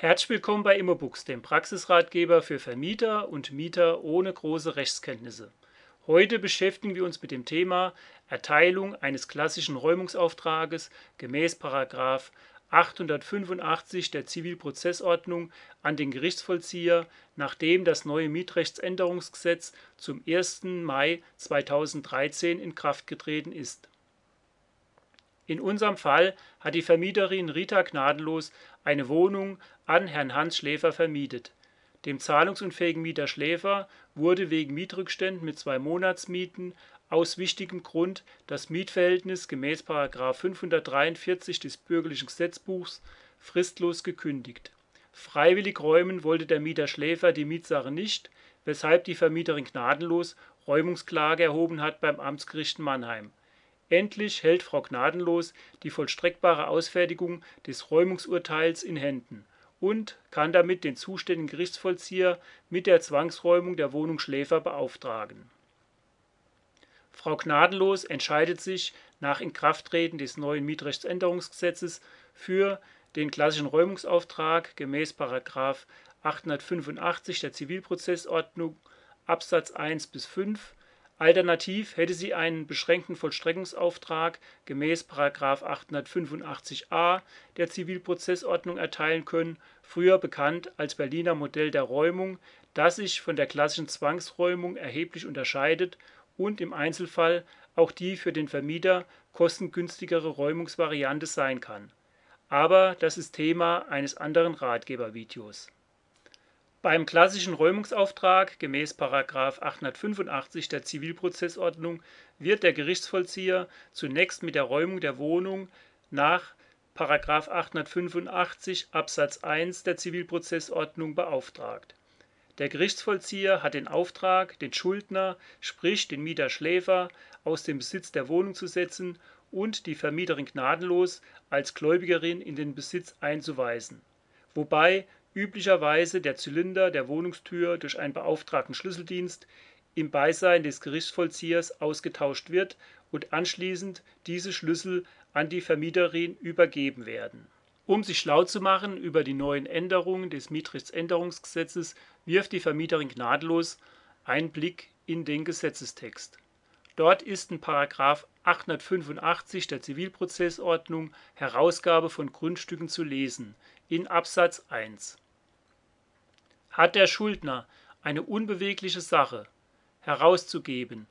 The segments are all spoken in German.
Herzlich willkommen bei Immobooks, dem Praxisratgeber für Vermieter und Mieter ohne große Rechtskenntnisse. Heute beschäftigen wir uns mit dem Thema Erteilung eines klassischen Räumungsauftrages gemäß 885 der Zivilprozessordnung an den Gerichtsvollzieher, nachdem das neue Mietrechtsänderungsgesetz zum 1. Mai 2013 in Kraft getreten ist in unserem Fall hat die Vermieterin Rita Gnadenlos eine Wohnung an Herrn Hans Schläfer vermietet. Dem zahlungsunfähigen Mieter Schläfer wurde wegen Mietrückständen mit zwei Monatsmieten aus wichtigem Grund das Mietverhältnis gemäß § 543 des Bürgerlichen Gesetzbuchs fristlos gekündigt. Freiwillig räumen wollte der Mieter Schläfer die Mietsache nicht, weshalb die Vermieterin Gnadenlos Räumungsklage erhoben hat beim Amtsgericht Mannheim Endlich hält Frau Gnadenlos die vollstreckbare Ausfertigung des Räumungsurteils in Händen und kann damit den zuständigen Gerichtsvollzieher mit der Zwangsräumung der Wohnung Schläfer beauftragen. Frau Gnadenlos entscheidet sich nach Inkrafttreten des neuen Mietrechtsänderungsgesetzes für den klassischen Räumungsauftrag gemäß 885 der Zivilprozessordnung Absatz 1 bis 5 Alternativ hätte sie einen beschränkten Vollstreckungsauftrag gemäß § 885a der Zivilprozessordnung erteilen können, früher bekannt als Berliner Modell der Räumung, das sich von der klassischen Zwangsräumung erheblich unterscheidet und im Einzelfall auch die für den Vermieter kostengünstigere Räumungsvariante sein kann. Aber das ist Thema eines anderen Ratgebervideos beim klassischen Räumungsauftrag gemäß § 885 der Zivilprozessordnung wird der Gerichtsvollzieher zunächst mit der Räumung der Wohnung nach § 885 Absatz 1 der Zivilprozessordnung beauftragt. Der Gerichtsvollzieher hat den Auftrag, den Schuldner, sprich den Mieter Schläfer, aus dem Besitz der Wohnung zu setzen und die Vermieterin gnadenlos als Gläubigerin in den Besitz einzuweisen, wobei üblicherweise der Zylinder der Wohnungstür durch einen beauftragten Schlüsseldienst im Beisein des Gerichtsvollziehers ausgetauscht wird und anschließend diese Schlüssel an die Vermieterin übergeben werden. Um sich schlau zu machen über die neuen Änderungen des Mietrechtsänderungsgesetzes, wirft die Vermieterin gnadenlos einen Blick in den Gesetzestext. Dort ist in § 885 der Zivilprozessordnung Herausgabe von Grundstücken zu lesen in Absatz 1 hat der Schuldner eine unbewegliche Sache herauszugeben,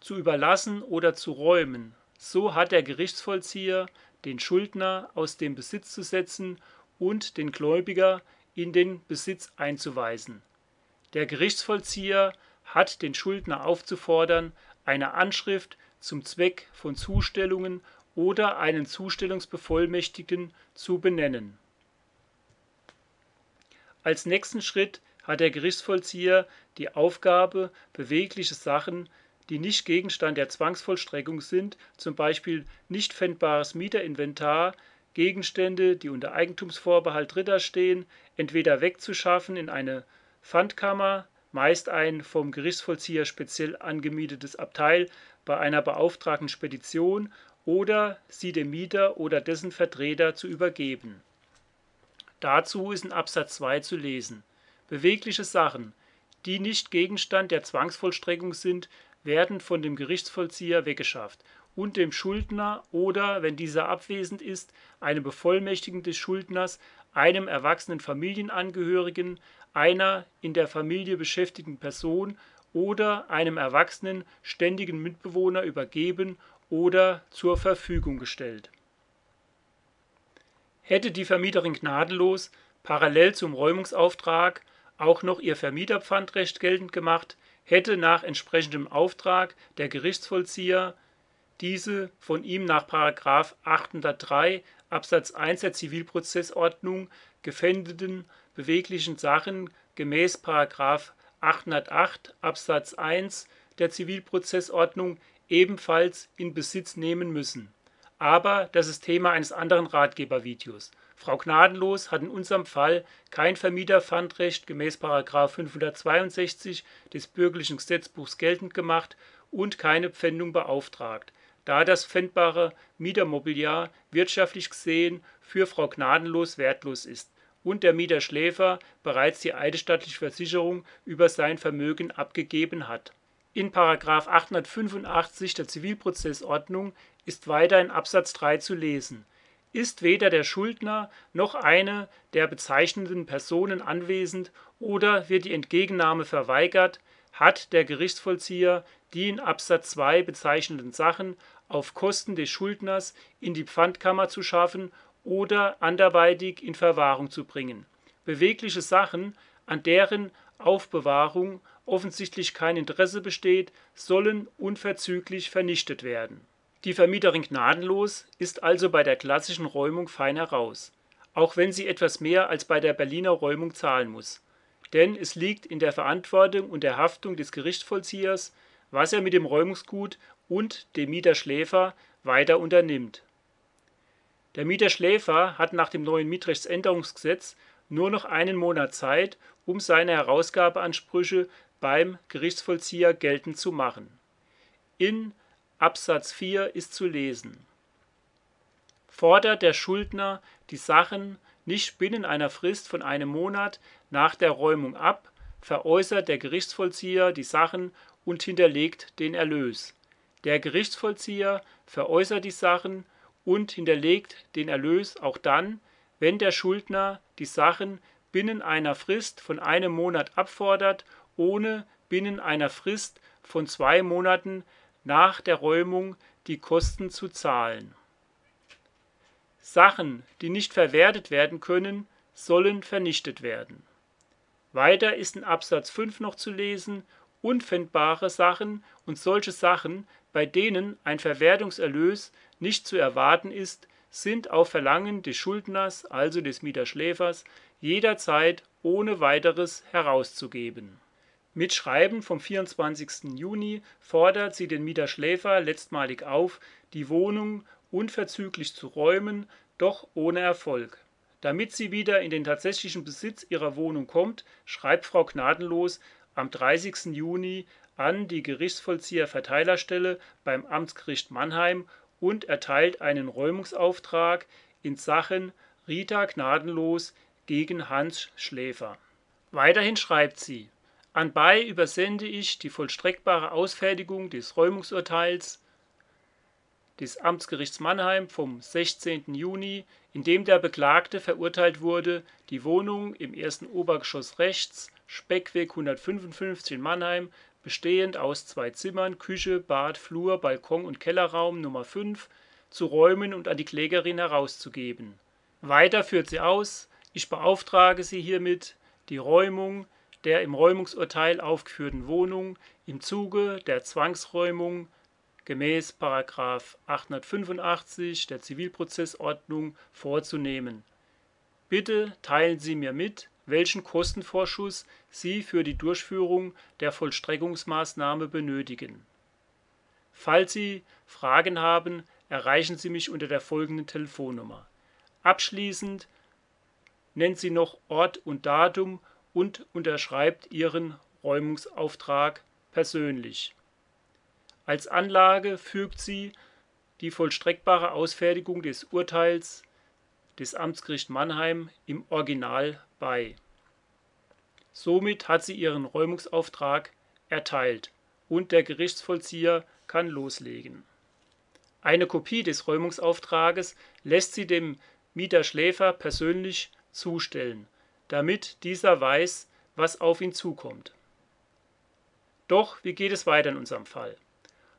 zu überlassen oder zu räumen, so hat der Gerichtsvollzieher den Schuldner aus dem Besitz zu setzen und den Gläubiger in den Besitz einzuweisen. Der Gerichtsvollzieher hat den Schuldner aufzufordern, eine Anschrift zum Zweck von Zustellungen oder einen Zustellungsbevollmächtigten zu benennen. Als nächsten Schritt hat der Gerichtsvollzieher die Aufgabe, bewegliche Sachen, die nicht Gegenstand der Zwangsvollstreckung sind, zum Beispiel nicht pfändbares Mieterinventar, Gegenstände, die unter Eigentumsvorbehalt Dritter stehen, entweder wegzuschaffen in eine Pfandkammer, meist ein vom Gerichtsvollzieher speziell angemietetes Abteil bei einer beauftragten Spedition, oder sie dem Mieter oder dessen Vertreter zu übergeben. Dazu ist in Absatz 2 zu lesen: Bewegliche Sachen, die nicht Gegenstand der Zwangsvollstreckung sind, werden von dem Gerichtsvollzieher weggeschafft und dem Schuldner oder, wenn dieser abwesend ist, einem Bevollmächtigten des Schuldners, einem erwachsenen Familienangehörigen, einer in der Familie beschäftigten Person oder einem erwachsenen ständigen Mitbewohner übergeben oder zur Verfügung gestellt. Hätte die Vermieterin gnadenlos parallel zum Räumungsauftrag auch noch ihr Vermieterpfandrecht geltend gemacht, hätte nach entsprechendem Auftrag der Gerichtsvollzieher diese von ihm nach § 803 Absatz 1 der Zivilprozessordnung gefändeten beweglichen Sachen gemäß § 808 Absatz 1 der Zivilprozessordnung ebenfalls in Besitz nehmen müssen. Aber das ist Thema eines anderen Ratgebervideos. Frau Gnadenlos hat in unserem Fall kein Vermieterpfandrecht gemäß § 562 des Bürgerlichen Gesetzbuchs geltend gemacht und keine Pfändung beauftragt, da das pfändbare Mietermobiliar wirtschaftlich gesehen für Frau Gnadenlos wertlos ist und der Mieter Schläfer bereits die eidesstattliche Versicherung über sein Vermögen abgegeben hat. In § 885 der Zivilprozessordnung ist weiter in Absatz 3 zu lesen: Ist weder der Schuldner noch eine der bezeichneten Personen anwesend oder wird die Entgegennahme verweigert, hat der Gerichtsvollzieher die in Absatz 2 bezeichneten Sachen auf Kosten des Schuldners in die Pfandkammer zu schaffen oder anderweitig in Verwahrung zu bringen. Bewegliche Sachen, an deren Aufbewahrung offensichtlich kein Interesse besteht, sollen unverzüglich vernichtet werden. Die Vermieterin Gnadenlos ist also bei der klassischen Räumung fein heraus, auch wenn sie etwas mehr als bei der Berliner Räumung zahlen muss. Denn es liegt in der Verantwortung und der Haftung des Gerichtsvollziehers, was er mit dem Räumungsgut und dem Mieter Schläfer weiter unternimmt. Der Mieter Schläfer hat nach dem neuen Mietrechtsänderungsgesetz nur noch einen Monat Zeit, um seine Herausgabeansprüche beim Gerichtsvollzieher geltend zu machen. In Absatz 4 ist zu lesen: Fordert der Schuldner die Sachen nicht binnen einer Frist von einem Monat nach der Räumung ab, veräußert der Gerichtsvollzieher die Sachen und hinterlegt den Erlös. Der Gerichtsvollzieher veräußert die Sachen und hinterlegt den Erlös auch dann, wenn der Schuldner die Sachen binnen einer Frist von einem Monat abfordert, ohne binnen einer Frist von zwei Monaten nach der Räumung die Kosten zu zahlen. Sachen, die nicht verwertet werden können, sollen vernichtet werden. Weiter ist in Absatz 5 noch zu lesen, unpfändbare Sachen und solche Sachen, bei denen ein Verwertungserlös nicht zu erwarten ist, sind auf Verlangen des Schuldners, also des Mieterschläfers, jederzeit ohne weiteres herauszugeben. Mit Schreiben vom 24. Juni fordert sie den Mieterschläfer letztmalig auf, die Wohnung unverzüglich zu räumen, doch ohne Erfolg. Damit sie wieder in den tatsächlichen Besitz ihrer Wohnung kommt, schreibt Frau Gnadenlos am 30. Juni an die Gerichtsvollzieher-Verteilerstelle beim Amtsgericht Mannheim und erteilt einen Räumungsauftrag in Sachen Rita Gnadenlos gegen Hans Schläfer. Weiterhin schreibt sie: Anbei übersende ich die vollstreckbare Ausfertigung des Räumungsurteils des Amtsgerichts Mannheim vom 16. Juni, in dem der Beklagte verurteilt wurde, die Wohnung im ersten Obergeschoss rechts, Speckweg 155 in Mannheim bestehend aus zwei Zimmern, Küche, Bad, Flur, Balkon und Kellerraum Nummer 5, zu räumen und an die Klägerin herauszugeben. Weiter führt sie aus, ich beauftrage Sie hiermit, die Räumung der im Räumungsurteil aufgeführten Wohnung im Zuge der Zwangsräumung gemäß 885 der Zivilprozessordnung vorzunehmen. Bitte teilen Sie mir mit, welchen Kostenvorschuss Sie für die Durchführung der Vollstreckungsmaßnahme benötigen. Falls Sie Fragen haben, erreichen Sie mich unter der folgenden Telefonnummer. Abschließend nennt sie noch Ort und Datum und unterschreibt Ihren Räumungsauftrag persönlich. Als Anlage fügt sie die vollstreckbare Ausfertigung des Urteils des Amtsgericht Mannheim im Original bei. Somit hat sie ihren Räumungsauftrag erteilt und der Gerichtsvollzieher kann loslegen. Eine Kopie des Räumungsauftrages lässt sie dem Mieter Schläfer persönlich zustellen, damit dieser weiß, was auf ihn zukommt. Doch wie geht es weiter in unserem Fall?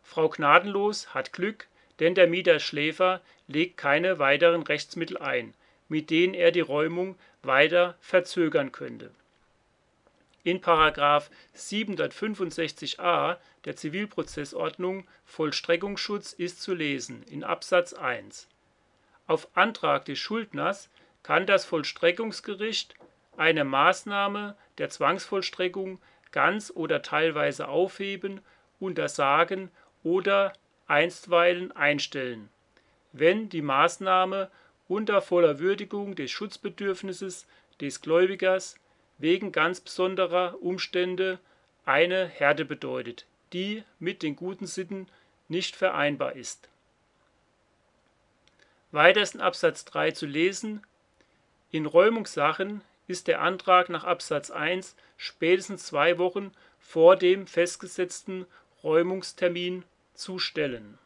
Frau Gnadenlos hat Glück, denn der Mieter Schläfer legt keine weiteren Rechtsmittel ein, mit denen er die Räumung weiter verzögern könnte. In § 765a der Zivilprozessordnung Vollstreckungsschutz ist zu lesen in Absatz 1: Auf Antrag des Schuldners kann das Vollstreckungsgericht eine Maßnahme der Zwangsvollstreckung ganz oder teilweise aufheben, untersagen oder einstweilen einstellen, wenn die Maßnahme unter voller Würdigung des Schutzbedürfnisses des Gläubigers wegen ganz besonderer Umstände eine Härte bedeutet, die mit den guten Sitten nicht vereinbar ist. Weiter in Absatz 3 zu lesen In Räumungssachen ist der Antrag nach Absatz 1 spätestens zwei Wochen vor dem festgesetzten Räumungstermin zu stellen.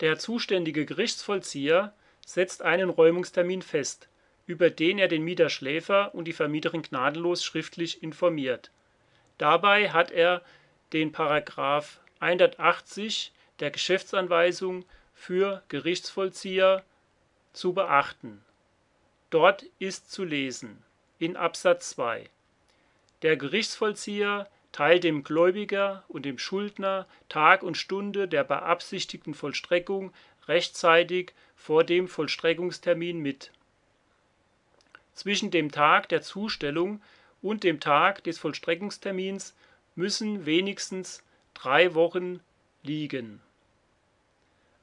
Der zuständige Gerichtsvollzieher setzt einen Räumungstermin fest, über den er den Mieterschläfer und die Vermieterin gnadenlos schriftlich informiert. Dabei hat er den § 180 der Geschäftsanweisung für Gerichtsvollzieher zu beachten. Dort ist zu lesen in Absatz 2: Der Gerichtsvollzieher teilt dem Gläubiger und dem Schuldner Tag und Stunde der beabsichtigten Vollstreckung rechtzeitig vor dem Vollstreckungstermin mit. Zwischen dem Tag der Zustellung und dem Tag des Vollstreckungstermins müssen wenigstens drei Wochen liegen.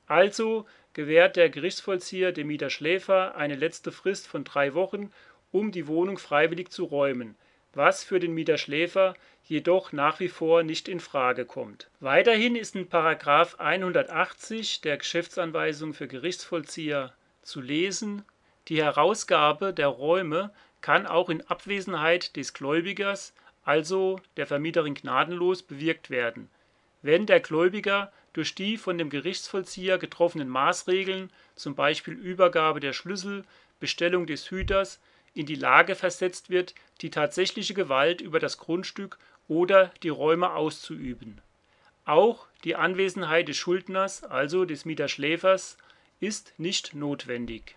Also gewährt der Gerichtsvollzieher dem Mieter-Schläfer eine letzte Frist von drei Wochen, um die Wohnung freiwillig zu räumen, was für den Mieter-Schläfer jedoch nach wie vor nicht in Frage kommt. Weiterhin ist in § 180 der Geschäftsanweisung für Gerichtsvollzieher zu lesen, die Herausgabe der Räume kann auch in Abwesenheit des Gläubigers, also der Vermieterin gnadenlos, bewirkt werden, wenn der Gläubiger durch die von dem Gerichtsvollzieher getroffenen Maßregeln zum Beispiel Übergabe der Schlüssel, Bestellung des Hüters in die Lage versetzt wird, die tatsächliche Gewalt über das Grundstück oder die Räume auszuüben. Auch die Anwesenheit des Schuldners, also des Mieterschläfers, ist nicht notwendig.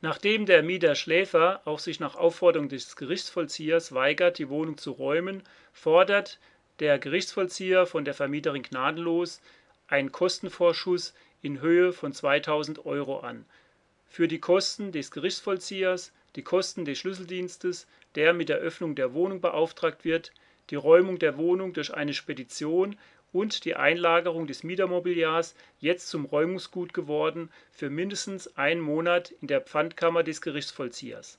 Nachdem der Mieterschläfer auch sich nach Aufforderung des Gerichtsvollziehers weigert, die Wohnung zu räumen, fordert der Gerichtsvollzieher von der Vermieterin gnadenlos einen Kostenvorschuss in Höhe von 2000 Euro an, für die Kosten des Gerichtsvollziehers, die Kosten des Schlüsseldienstes, der mit der Öffnung der Wohnung beauftragt wird, die Räumung der Wohnung durch eine Spedition und die Einlagerung des Mietermobiliars, jetzt zum Räumungsgut geworden, für mindestens einen Monat in der Pfandkammer des Gerichtsvollziehers.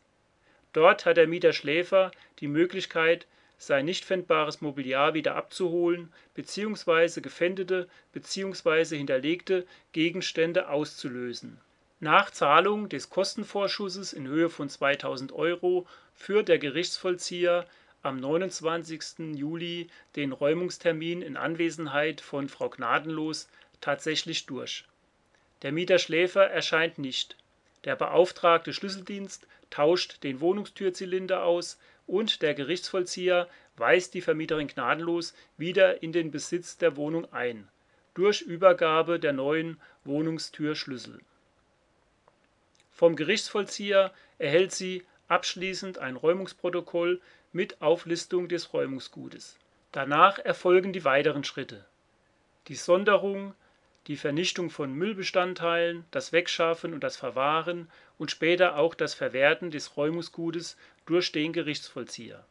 Dort hat der Mieter-Schläfer die Möglichkeit, sein nicht pfändbares Mobiliar wieder abzuholen bzw. gefändete bzw. hinterlegte Gegenstände auszulösen. Nach Zahlung des Kostenvorschusses in Höhe von 2000 Euro führt der Gerichtsvollzieher am 29. Juli den Räumungstermin in Anwesenheit von Frau Gnadenlos tatsächlich durch. Der Mieterschläfer erscheint nicht. Der beauftragte Schlüsseldienst tauscht den Wohnungstürzylinder aus und der Gerichtsvollzieher weist die Vermieterin gnadenlos wieder in den Besitz der Wohnung ein, durch Übergabe der neuen Wohnungstürschlüssel. Vom Gerichtsvollzieher erhält sie abschließend ein Räumungsprotokoll mit Auflistung des Räumungsgutes. Danach erfolgen die weiteren Schritte: die Sonderung, die Vernichtung von Müllbestandteilen, das Wegschaffen und das Verwahren und später auch das Verwerten des Räumungsgutes durch den Gerichtsvollzieher.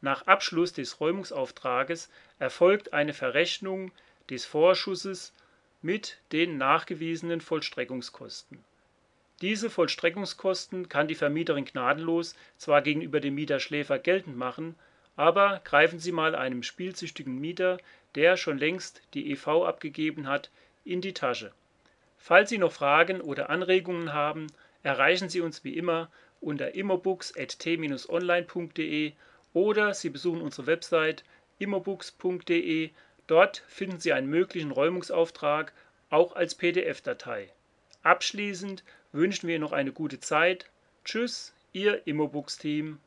Nach Abschluss des Räumungsauftrages erfolgt eine Verrechnung des Vorschusses mit den nachgewiesenen Vollstreckungskosten. Diese Vollstreckungskosten kann die Vermieterin gnadenlos zwar gegenüber dem Mieter-Schläfer geltend machen, aber greifen Sie mal einem spielsüchtigen Mieter, der schon längst die EV abgegeben hat, in die Tasche. Falls Sie noch Fragen oder Anregungen haben, erreichen Sie uns wie immer unter immobooks.t-online.de oder Sie besuchen unsere Website immobooks.de. Dort finden Sie einen möglichen Räumungsauftrag auch als PDF-Datei. Abschließend wünschen wir noch eine gute Zeit. Tschüss, Ihr Immobooks-Team.